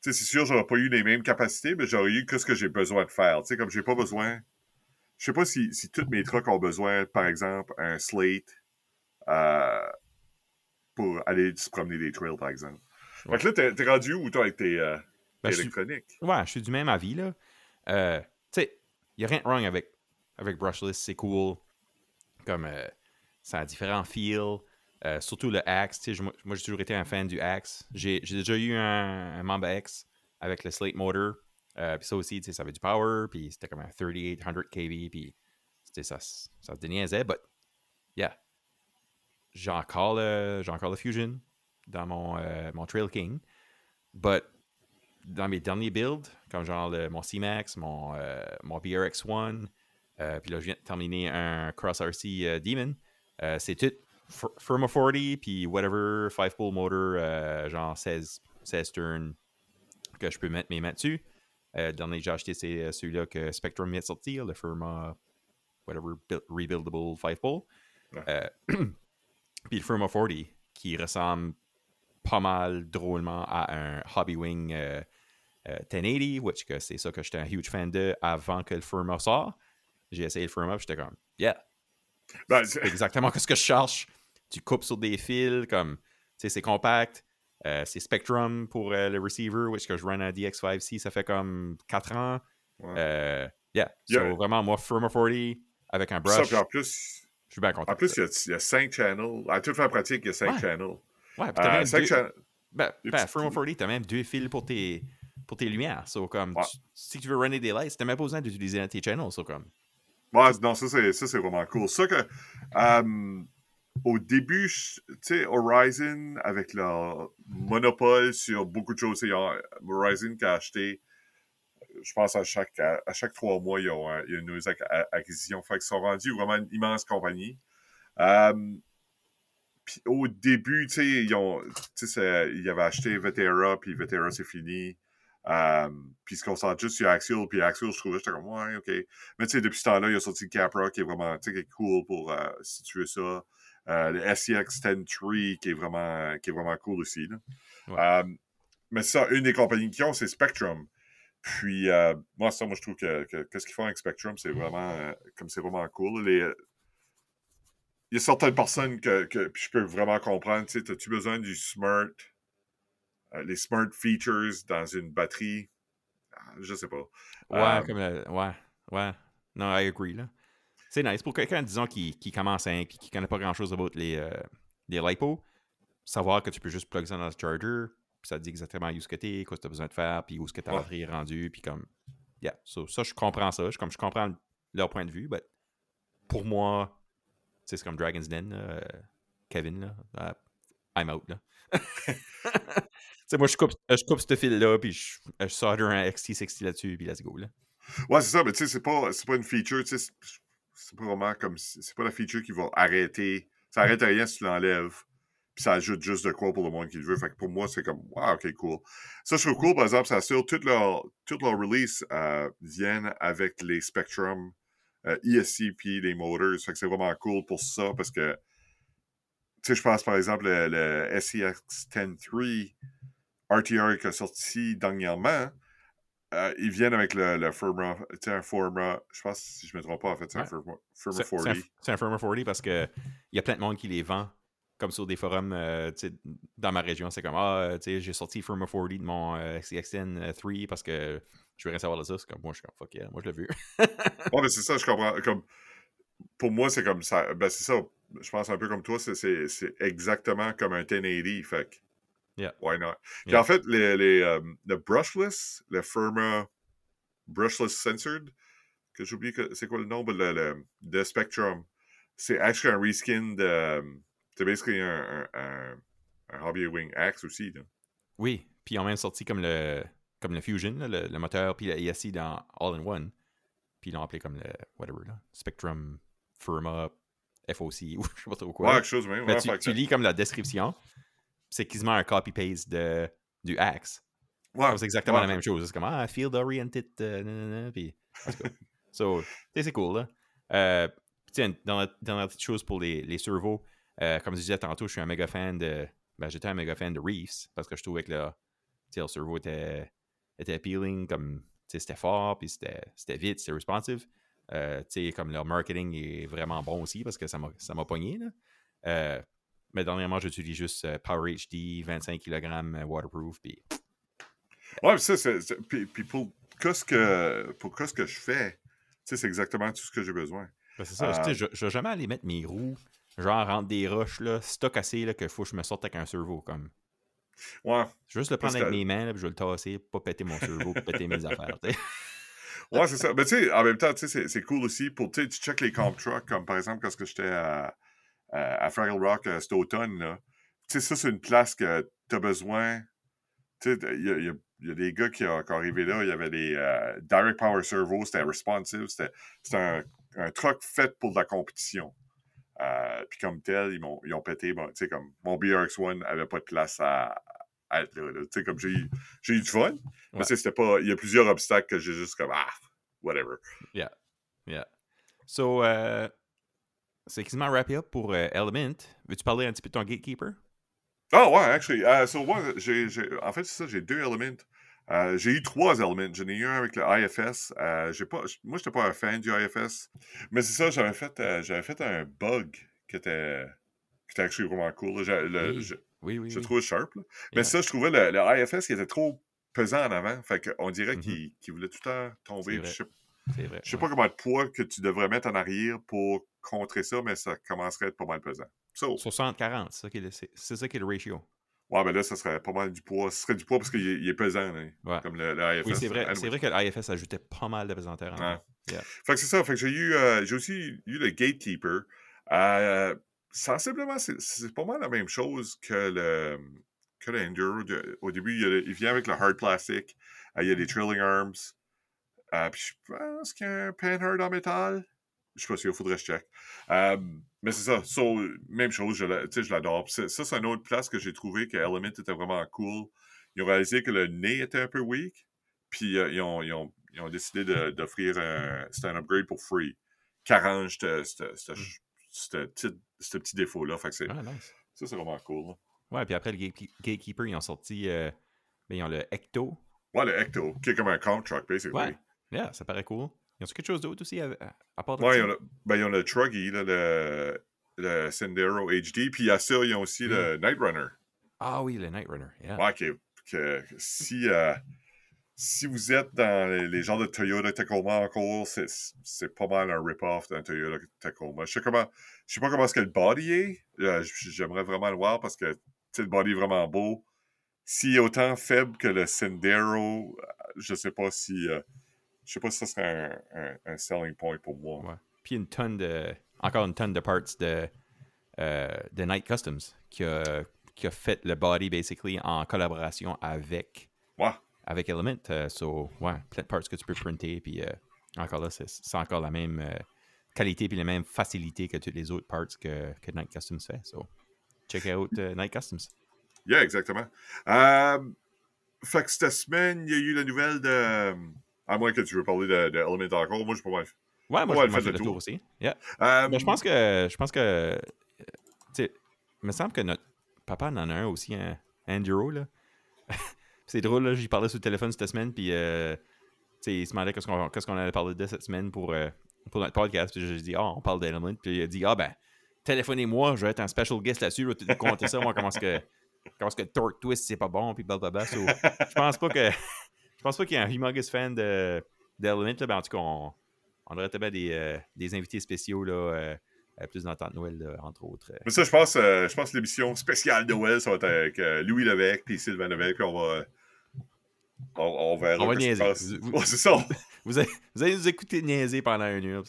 Tu sais, c'est sûr, j'aurais pas eu les mêmes capacités, mais j'aurais eu que ce que j'ai besoin de faire. Tu sais, comme j'ai pas besoin. Je sais pas si, si tous mes trucks ont besoin, par exemple, un slate euh, pour aller se promener des trails, par exemple. Ouais. Fait que là, t'es, rendu où, toi, avec tes, euh, Ben, je suis-? Ouais, je suis du même avis, là. Euh, tu sais, il a rien de wrong avec, Brushless, c'est cool. Comme, euh, ça a différents feels. Euh, surtout le Axe, moi, j'ai toujours été un fan du Axe. J'ai déjà eu un, Mamba X avec le Slate Motor. Puis ça aussi, ça avait du power, puis c'était comme un 3800 kV, puis ça, ça se déniaisait, but yeah. J'ai encore le, encore le Fusion dans mon, mon Trail King, but dans mes derniers builds, comme genre le- mon C-Max, mon, euh, mon BRX1, euh, puis là, je viens de terminer un Cross RC euh, Demon. C'est tout Fir- Firma 40, puis whatever, 5-pole motor, genre 16, 16 turns, que je peux mettre mes mains dessus. Le dernier que j'ai acheté, c'est celui-là que Spectrum vient de sortir, le Firma, whatever, build- rebuildable 5-pole. Ouais. Euh, puis le Firma 40, qui ressemble pas mal drôlement à un Hobby Wing euh, euh, 1080, which que c'est ça que j'étais un huge fan de avant que le Firma sort. J'ai essayé le puis j'étais comme, yeah, Ben, c'est exactement ce que je cherche. Tu coupes sur des fils, comme, tu sais, c'est compact. Euh, c'est Spectrum pour euh, le receiver, which que je run à DX5C, ça fait comme 4 ans. Ouais. Euh, yeah, Yeah. so vraiment, moi, Firma 40 avec un ça, brush, puis en plus, je suis bien content. en plus, il y a, il y a cinq channels. À toute fin pratique, il y a cinq Ouais. channels. ouais, puis t'as Euh, même cinq deux- channels. Ben, Des ben petits Firma trous. 40, t'as même deux fils pour tes, pour tes lumières. So, comme, Ouais. tu- si tu veux runner des lights, t'as même pas besoin d'utiliser tes channels. So, comme, Ouais, non, ça c'est, ça, c'est vraiment cool. Ça que, euh, au début, tu sais, Horizon, avec leur monopole sur beaucoup de choses, ont- Horizon qui a acheté, je pense à chaque, à, à chaque trois mois, ils ont, euh, il y a une nouvelle acquisition. Fait qu'ils sont rendus vraiment une immense compagnie. Euh, puis au début, tu sais, ils ont, ils avaient acheté Vetera, puis Vetera, c'est fini. Euh, puis se concentrent juste sur Axial, puis Axial, je trouvais, j'étais comme, ouais, ok. Mais tu sais, depuis ce temps-là, il a sorti le Capra qui est vraiment, tu sais, qui est cool pour euh, si tu veux ça. Euh, le SCX 103 qui est vraiment, qui est vraiment cool aussi. Là. Ouais. Mais ça, une des compagnies qui ont, c'est Spectrum. Puis, euh, moi, ça, moi, je trouve que, que, que ce qu'ils font avec Spectrum, c'est vraiment, euh, comme c'est vraiment cool. Les, il y a certaines personnes que, que puis je peux vraiment comprendre, tu sais, as-tu besoin du smart, les smart features dans une batterie? Ah, Je sais pas. Ouais, Euh, comme ouais, ouais. Non, I agree, là. C'est nice pour quelqu'un, disons, qui, qui commence à et qui connaît pas grand-chose about les, euh, les LiPo, savoir que tu peux juste plug ça dans le charger, puis ça te dit exactement où ce que t'es, quoi tu as besoin de faire, puis où est-ce que ta Ouais. batterie est rendue, puis comme... Yeah, so, ça, je comprends ça. Je, comme, je comprends leur point de vue, mais pour moi, c'est comme Dragon's Den, là, euh, Kevin, là. Ah, I'm out, là. Sais, moi, je coupe, je coupe ce fil-là, puis je, je solder un XT60 là-dessus, puis let's go, là. Ouais, c'est ça, mais tu sais, c'est pas, pas une feature, tu sais, c'est- pas vraiment comme. C'est pas la feature qui va arrêter. Ça arrête rien si tu l'enlèves. Puis ça ajoute juste de quoi pour le monde qui le veut. Fait que pour moi, c'est comme, wow, ok, cool. Ça, je trouve cool, par exemple, ça assure toutes leurs releases euh, viennent avec les Spectrum euh, ESC les motors. Fait que c'est vraiment cool pour ça parce que, tu sais, je pense par exemple le, le SEX 103 RTR qui a sorti dernièrement. Euh, ils viennent avec le, le Firma, un Firma, je pense, si je me trompe pas, en fait, c'est un Ouais. Firma, Firma C'est c'est un, 40. c'est un Firmware 40 parce que il y a plein de monde qui les vend comme sur des forums euh, dans ma région. C'est comme Ah, tu sais, j'ai sorti Firmware 40 de mon euh, CXN 3 parce que je veux rien savoir de ça. C'est comme moi, je suis comme fuck yeah, moi je l'ai vu. Ouais, mais c'est ça, je comprends. Comme, pour moi, c'est comme ça. Ben, c'est ça. Je pense un peu comme toi, c'est- exactement comme un 1080. Fait que, Yeah. why not? Puis Yeah. en fait, les, les, euh, le brushless, le Firma brushless censored, que j'oublie que c'est quoi le nom, mais le, le, de Spectrum, c'est actually un reskin de. C'est basically un, un, un, un Hobby Wing Axe aussi. Là. Oui, puis ils ont même sorti comme le, comme le Fusion, là, le, le moteur, puis le ESC dans All-in-One. Puis ils l'ont appelé comme le whatever, là, Spectrum Firma FOC ou je sais pas trop Ouais, quoi. quelque chose. Mais ouais, tu, que- tu lis comme la description, c'est quasiment un copy-paste de, du Axe. C'est exactement la même chose. C'est comme ah, field oriented, euh, puis so, c'est cool là. Euh, tiens, dans la, dans la petite chose pour les, les servos, euh, comme je disais tantôt, je suis un méga fan de. Ben, j'étais un méga fan de Reefs parce que je trouvais que le, le servo était, était appealing, comme c'était fort, puis c'était vite, c'était responsive. Euh, comme leur marketing est vraiment bon aussi parce que ça m'a ça m'a pogné. Là. Euh, mais dernièrement, j'utilise juste euh, Power HD, 25 kg waterproof, puis Ouais, ça, c'est. Puis, pour qu'est-ce que, pour qu'est-ce que je fais, tu sais, c'est exactement tout ce que j'ai besoin. Ben, c'est ça. Euh, tu sais, Je je vais jamais aller mettre mes roues, genre entre des roches, là, stock assez, là, qu'il faut que je me sorte avec un servo. Comme. Ouais. Je vais juste le prendre avec que- mes mains, là, puis je vais le tasser, pas péter mon puis péter mes affaires. tu sais. Ouais, c'est ça. Mais tu sais, en même temps, tu sais, c'est- c'est cool aussi pour, tu sais, tu check les comp trucks, comme par exemple quand j'étais à, à, à Fraggle Rock euh, cet automne, là. Tu sais, ça, c'est une place que tu as besoin. Tu sais, il y a, il y a- il y a des gars qui, ont arrivés là, il y avait des euh, Direct Power Servo, c'était responsive, c'était un, un truck fait pour de la compétition. Euh, puis comme tel, ils, m'ont- ils ont pété, bon, tu sais, comme mon BRX-1 avait pas de place à, à être là. là. Tu sais, comme j'ai eu, du fun, mais Ouais. c'était pas, il y a plusieurs obstacles que j'ai juste comme, ah, whatever. So, euh, c'est quasiment wrap up pour euh, Element. Veux-tu parler un petit peu de ton Gatekeeper? Ah ouais, actually. Uh, so moi, j'ai, en fait, c'est ça, j'ai deux Elements. Euh, j'ai eu trois Elements. J'en ai eu un avec le IFS. Euh, j'ai pas, moi, j'étais pas un fan du IFS. Mais c'est ça, j'avais fait, euh, j'avais fait un bug qui était, qui était actually vraiment cool. le- Oui, je Oui, oui. je trouvais sharp. là. Mais Yeah. ça, je trouvais le, le IFS qui était trop pesant en avant. Fait qu'on dirait Mhm. qu'il, voulait tout le temps tomber. C'est vrai. Je sais, vrai. je sais ouais. pas combien de poids que tu devrais mettre en arrière pour contrer ça, mais ça commencerait à être pas mal pesant. So, 60-40, c'est ça, qui est le- ratio. Ouais, ben là, ça serait pas mal du poids. Ce serait du poids parce qu'il est, il est pesant, là, Ouais. comme le, le IFS. Oui, c'est vrai, c'est vrai que l'IFS ajoutait pas mal de pesanteur. en. Yeah. Fait que c'est ça. Fait que j'ai eu, euh, j'ai aussi eu le Gatekeeper. Euh, sensiblement, c'est, pas mal la même chose que le, que le Enduro. De- au début, il, le- vient avec le hard plastic. Euh, il y a des trilling arms. Euh, puis je pense qu'il y a un panhard en métal. Je sais pas s'il faudrait que je check. Euh, mais c'est ça. So, même chose, je, l'adore. Ça, c'est une autre place que j'ai trouvé que Element était vraiment cool. Ils ont réalisé que le nez était un peu weak. Puis euh, ils, ont, ils, ont, ils ont décidé d'offrir un, upgrade pour free qui arrange ce ce petit, défaut-là. Fait que c'est, Ah, nice. ça, c'est vraiment cool. là. Ouais, puis après le Gate- Gatekeeper, ils ont sorti. euh, ben, ils ont le Ecto. Ouais, le Ecto, qui est comme un truck, basically. Ouais. Yeah, ça paraît cool. Ils ont quelque chose d'autre aussi à, part de Ouais, ça? ils ont le, ben, ils ont le Truggy, là, le, le Sendero HD. Puis à ça, ils ont aussi le Night Runner. Ah oui, le Night Runner. Yeah. Ouais, que, que si, euh, si vous êtes dans les, les genres de Toyota Tacoma encore, c'est, c'est pas mal un rip-off d'un Toyota Tacoma. Je sais comment, je sais pas comment est-ce que le body est. Euh, j'aimerais vraiment le voir parce que le body est vraiment beau. S'il est autant faible que le Sendero, euh, je sais pas si, euh, je sais pas si ça serait un, un- un selling point pour moi. Ouais. Puis une tonne de. Encore une tonne de parts de euh, de Night Customs qui a, qui a fait le body, basically, en collaboration avec, Ouais. avec Element. Euh, so, ouais, plein de parts que tu peux printer. Puis euh, encore là, c'est encore la même euh, qualité puis la même facilité que toutes les autres parts que, que Night Customs fait. So, check out Night Customs. Yeah, exactement. Fait que cette semaine, il y a eu la nouvelle de. À moins que tu veux parler de, de Element encore, moi je peux pas. Ouais, moi, Ouais, je fait le le tour tour. aussi. Yeah. Euh, Mais je pense que. Je pense que. euh, Tu sais, il me semble que notre papa en a un aussi, un Enduro, là. c'est drôle, là. J'y parlais sur le téléphone cette semaine, puis. euh, tu sais, il se demandait qu'est-ce qu'on qu'est-ce qu'on allait parler de cette semaine pour, euh, pour notre podcast. Puis j'ai dit, ah, on parle d'Element. Puis il a dit, ah, ben, téléphonez-moi, je vais être un special guest là-dessus. Je vais te compter ça, moi, comment est-ce que. Comment est-ce que Torque Twist, c'est pas bon, puis blablabla. So, je pense pas que. Je pense pas qu'il y ait un humongous fan de d'Element, là. Ben, en tout cas, on, on aurait peut-être des, euh, des invités spéciaux, là. euh, euh, plus dans le temps de Noël, là, entre autres. Mais ça, je pense, euh, je pense que l'émission spéciale Noël, ça va être avec Louis Levesque puis Sylvain Levesque, puis on va. On, on verra. On va qu'est-ce qui se niaiser. passe. Vous- ça. Vous allez, vous allez nous écouter niaiser pendant une heure.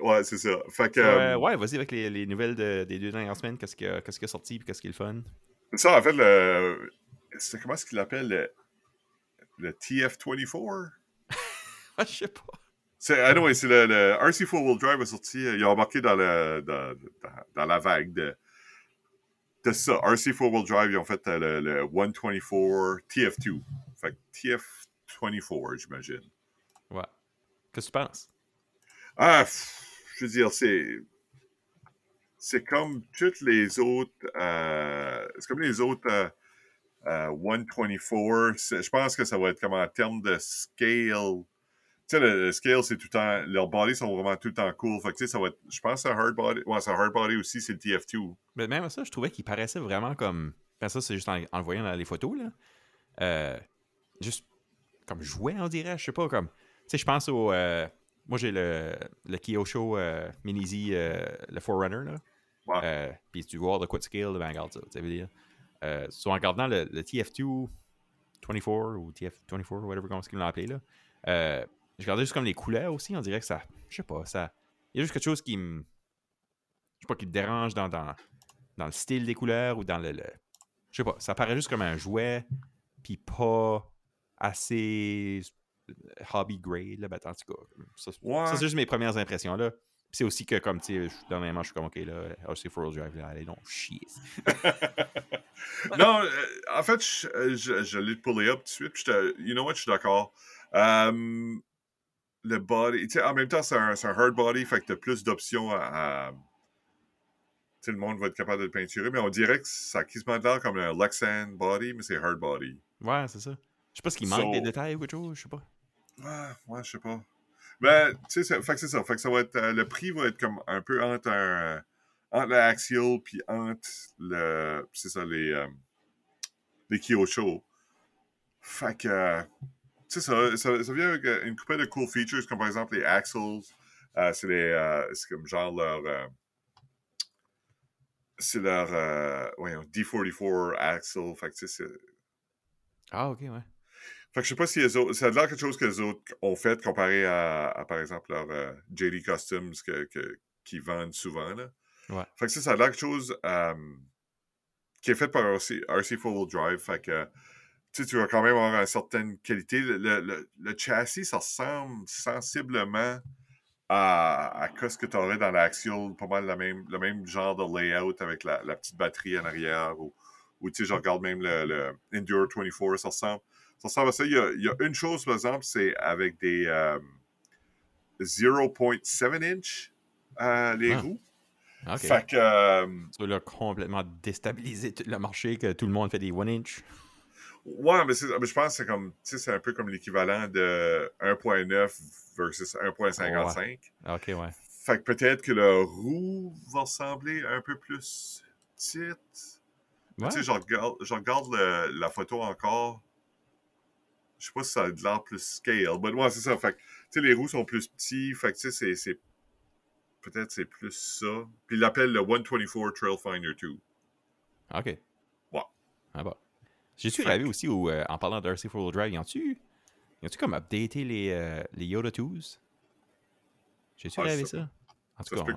Ouais, c'est ça. Fait que. Euh, euh, ouais, vas-y avec les, les nouvelles de- des deux dernières semaines. Qu'est-ce qui a, sorti puis qu'est-ce qui est le fun? Ça, en fait, le. C'est comment est-ce qu'il l'appelle le, le TF24 Ah, je sais pas. C'est, anyway, c'est le, le RC4 Wheel Drive a sorti. euh, Il a embarqué dans, le, dans, dans, dans la vague de, de ça. RC4 Wheel Drive, ils ont fait euh, le, le 124 TF2. Fait que TF24, j'imagine. Ouais. Qu'est-ce que tu penses? Ah, pff, je veux dire, c'est. C'est comme toutes les autres. euh, c'est comme les autres euh, euh, 124. C'est- Je pense que ça va être comme en termes de scale. Tu sais, le, le scale, c'est tout le temps. Leurs bodies sont vraiment tout le temps cool. Fait que, tu sais, ça va être. Je pense que c'est un hard body. Ouais, c'est un hard body aussi, c'est le TF2. Mais même à ça, je trouvais qu'il paraissait vraiment comme. Ben ça, c'est juste en, en le voyant dans les photos, là. Euh, juste comme jouet, on dirait. Je sais pas, comme. Tu sais, je pense au. euh, moi, j'ai le, le Kyosho euh, Mini-Z, euh, le Forerunner, là. Euh, Puis tu vois de quoi de scale, ben regarde ça. Tu sais, dire. Euh, soit en regardant le, le TF2 24 ou TF24, whatever, comment est-ce qu'ils l'ont appelé, là. Euh, je regardais juste comme les couleurs aussi, on dirait que ça. Je sais pas, ça. Il y a juste quelque chose qui me. Je sais pas, qui me dérange dans, dans, dans le style des couleurs ou dans le. le- je sais pas, ça paraît juste comme un jouet, puis pas assez euh, hobby grade, là, ben, en tout cas. Ça, Ouais. ça, c'est juste mes premières impressions, là. C'est aussi que, comme, tu sais, dernièrement, je suis comme, ok, là, RC Four Drive, là, allez, non, chier. non, euh, en fait, je, euh, je, je l'ai pullé up tout de suite. Puis you know what, je suis d'accord. Le body, tu sais, en même temps, c'est un, un hard body, fait que t'as plus d'options à. à- tu sais, le monde va être capable de le peinturer, mais on dirait que ça a quasiment l'air comme un Lexan body, mais c'est hard body. Ouais, c'est ça. Je sais pas ce qu'il manque So- des détails ou quelque chose, je sais pas. Ouais, ouais, je sais pas. Mais, tu sais, fait que c'est ça. Fait que ça va être. euh, le prix va être comme un peu entre un. euh, entre l'axial puis entre le. C'est ça, les. euh, les Kyosho. Fait que. euh, tu sais, ça, ça, vient avec une couple de cool features, comme par exemple les axles. Euh, c'est euh, comme genre leur. c'est leur. Voyons, D44 axle. Fait que, tu sais, c'est. Ah, ok, ouais. Fait que je sais pas si les autres. Ça a l'air quelque chose que les autres ont fait comparé à, à, par exemple, leur euh, JD Customs que, que- qu'ils vendent souvent. Là. Ouais. Fait que ça, ça a l'air quelque chose euh, qui est fait par RC, RC Four-Wheel Drive. Fait que tu vas quand même avoir une certaine qualité. Le, le- le- le châssis, ça ressemble sensiblement à, à ce que tu aurais dans l'Axial, pas mal la même, le même genre de layout avec la, la petite batterie en arrière. Ou, tu sais, je regarde même le, Enduro 24, ça ressemble, ça ressemble à ça. Il y, a, il y a une chose, par exemple, c'est avec des euh, 0.7 inch euh, les Ah. roues. Fait que. euh, Ça l'a complètement déstabilisé tout le marché, que tout le monde fait des one inch. Ouais, mais, je pense que c'est comme, c'est un peu comme l'équivalent de 1.9 versus 1.55. Ah, Ok, ouais. Fait que peut-être que le roue va ressembler un peu plus petite. Ouais. Tu sais, je regarde, je regarde le- la photo encore. Je sais pas si ça a de l'air plus scale. Mais ouais, c'est ça. Fait que, tu sais, les roues sont plus petits. Fait que, tu sais, c'est- c'est. Peut-être c'est plus ça. Puis il l'appelle le 124 Trail Finder 2. Ok. Ouais. Ah bah. J'ai-tu rêvé aussi où, euh, en parlant d'RC Four Drive, ils ont-tu ils ont-tu comme updaté les, euh, les Yoda Twos? J'ai-tu Ah, rêvé ça? En tout Ça cas,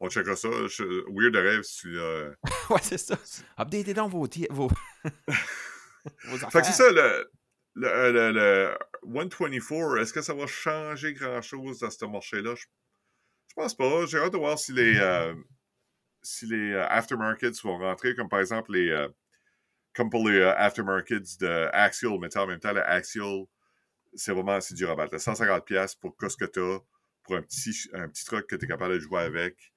on- On checkera ça. Je- Weird de rêve si tu l'as. ouais, c'est ça. Updatez donc vos, vos... vos Fait que c'est ça, le, le, euh, le, le 124, est-ce que ça va changer grand-chose dans ce marché-là? Je, je pense pas. J'ai hâte de voir si les, euh, si les euh, aftermarkets vont rentrer, comme par exemple les. comme pour les aftermarkets de Axial, mais en même temps, le Axial, c'est vraiment c'est dur à battre. 150$ pour t'as, pour un petit, un petit truc que tu es capable de jouer avec.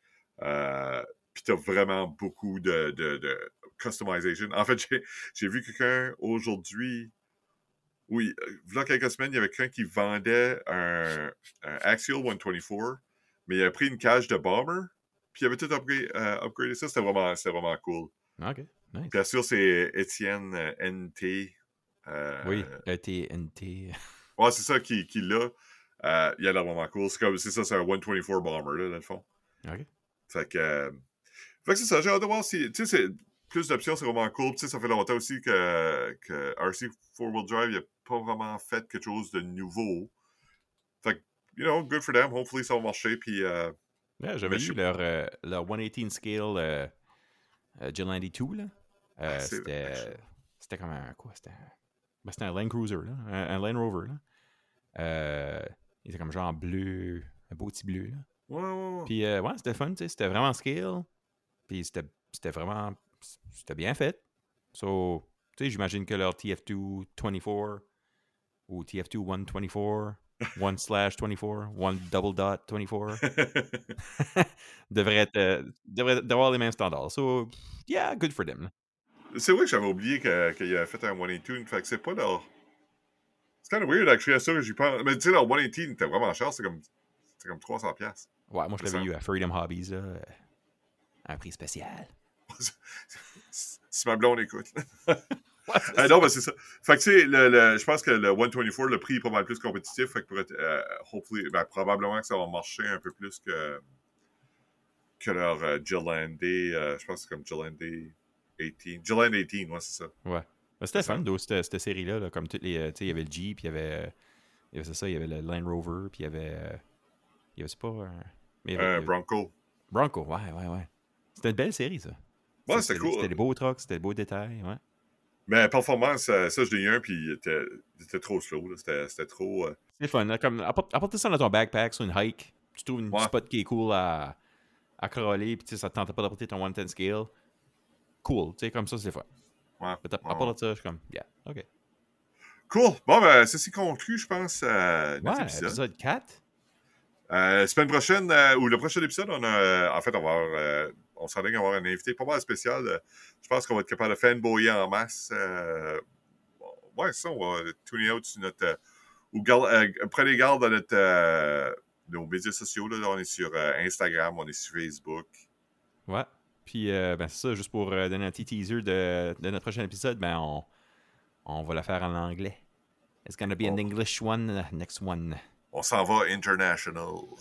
Puis tu as vraiment beaucoup de, de, de customization. En fait, j'ai vu quelqu'un aujourd'hui. Oui, euh, il y a quelques semaines, il y avait quelqu'un qui vendait un, un Axial 124, mais il a pris une cage de bomber, puis il avait tout upgrade, euh, upgradé ça. C'était vraiment, vraiment cool. Ok, nice. Bien sûr, c'est Étienne euh, NT. euh, Oui, ETNT. Ouais, c'est ça qui, qui l'a. Il a l'air vraiment cool. C'est comme, c'est ça, c'est un 124 bomber, là, dans le fond. Ok. Fait que, fait que c'est ça, j'ai hâte de voir si. Tu sais, c'est- plus d'options, c'est vraiment cool. Ça fait longtemps aussi que, que RC 4-Wheel Drive n'a pas vraiment fait quelque chose de nouveau. Fait que, you know, good for them. Hopefully, ça va marcher. Puis, euh, Ouais, J'avais Mais lu je- leur, euh, leur 118 scale euh, euh, Gillandi 2, là. Euh, Ah, c'était, ça. c'était comme un. Quoi C'était un, ben, c'était un Land Cruiser, là. Un, un Land Rover, là. Il était comme genre bleu, un beau petit bleu, là. ouais, ouais, ouais. Puis, euh, ouais, c'était fun, tu sais. C'était vraiment scale. Puis, c'était, c'était vraiment. C'était bien fait. So, tu sais, j'imagine que leur TF2 24 ou TF2 124, 1 slash 24, 1 double dot 24 devrait être, euh, devrait avoir les mêmes standards. So, yeah, good for them. c'est vrai que j'avais oublié qu'il avait fait un 118. Fait que c'est pas leur. C'est kind of weird, actually, à ça j'y pense. Mais tu sais, leur 118 était vraiment cher. C'est comme, comme 300$. piastres. Ouais, moi, je l'avais eu à Freedom Hobbies, là, euh, à un prix spécial. si ma blonde écoute. Ah non, mais c'est ça. Fait que, tu sais, le, le- je pense que le 124, le prix est pas mal plus compétitif. Fait que, pour être, euh, hopefully, ben, probablement que ça va marcher un peu plus que, que leur euh, Gillande, euh, je pense que c'est comme Gillande 18. Gillande 18, ouais, c'est ça. Ouais. Ben, c'était fun, d'où cette, cette série-là, là, comme toutes les. euh, Tu sais, il y avait le Jeep, il y avait. il y avait c'est ça, il y avait le Land Rover, puis il y avait. il y avait c'est pas. un- mais il y avait- Bronco. Bronco, ouais, ouais, ouais. C'était une belle série, ça. Ouais, c'était cool. C'était des beaux trucks, c'était des beaux détails, ouais. Mais performance, euh, ça, je l'ai eu un, puis il était, il était trop slow. C'était trop. euh, C'est fun, là, comme apporte, ça dans ton backpack sur une hike, tu trouves une Ouais. spot qui est cool à, à crawler, puis ça te tente pas d'apporter ton 110 scale. Cool, tu sais, comme ça, c'est fun. ouais, Apporte ça, je suis comme, yeah, ok. Cool. Bon, ben, ceci conclut, je pense, euh, notre Ouais, épisode. épisode 4. Euh, semaine prochaine, ou le prochain épisode, on a, en fait, on va avoir, on s'enligne à avoir un invité pas mal spécial. euh, je pense qu'on va être capable de fanboyer en masse. euh, ouais, ça, on va tuner out sur notre, euh, ou garde- prenez garde à notre, nos médias sociaux. Là, on est sur Instagram, on est sur Facebook. Ouais. Puis, ben, c'est ça, juste pour donner un petit teaser de, de notre prochain épisode, ben, on, on va le faire en anglais. It's gonna be an. English one, uh, next one. On s'en va international.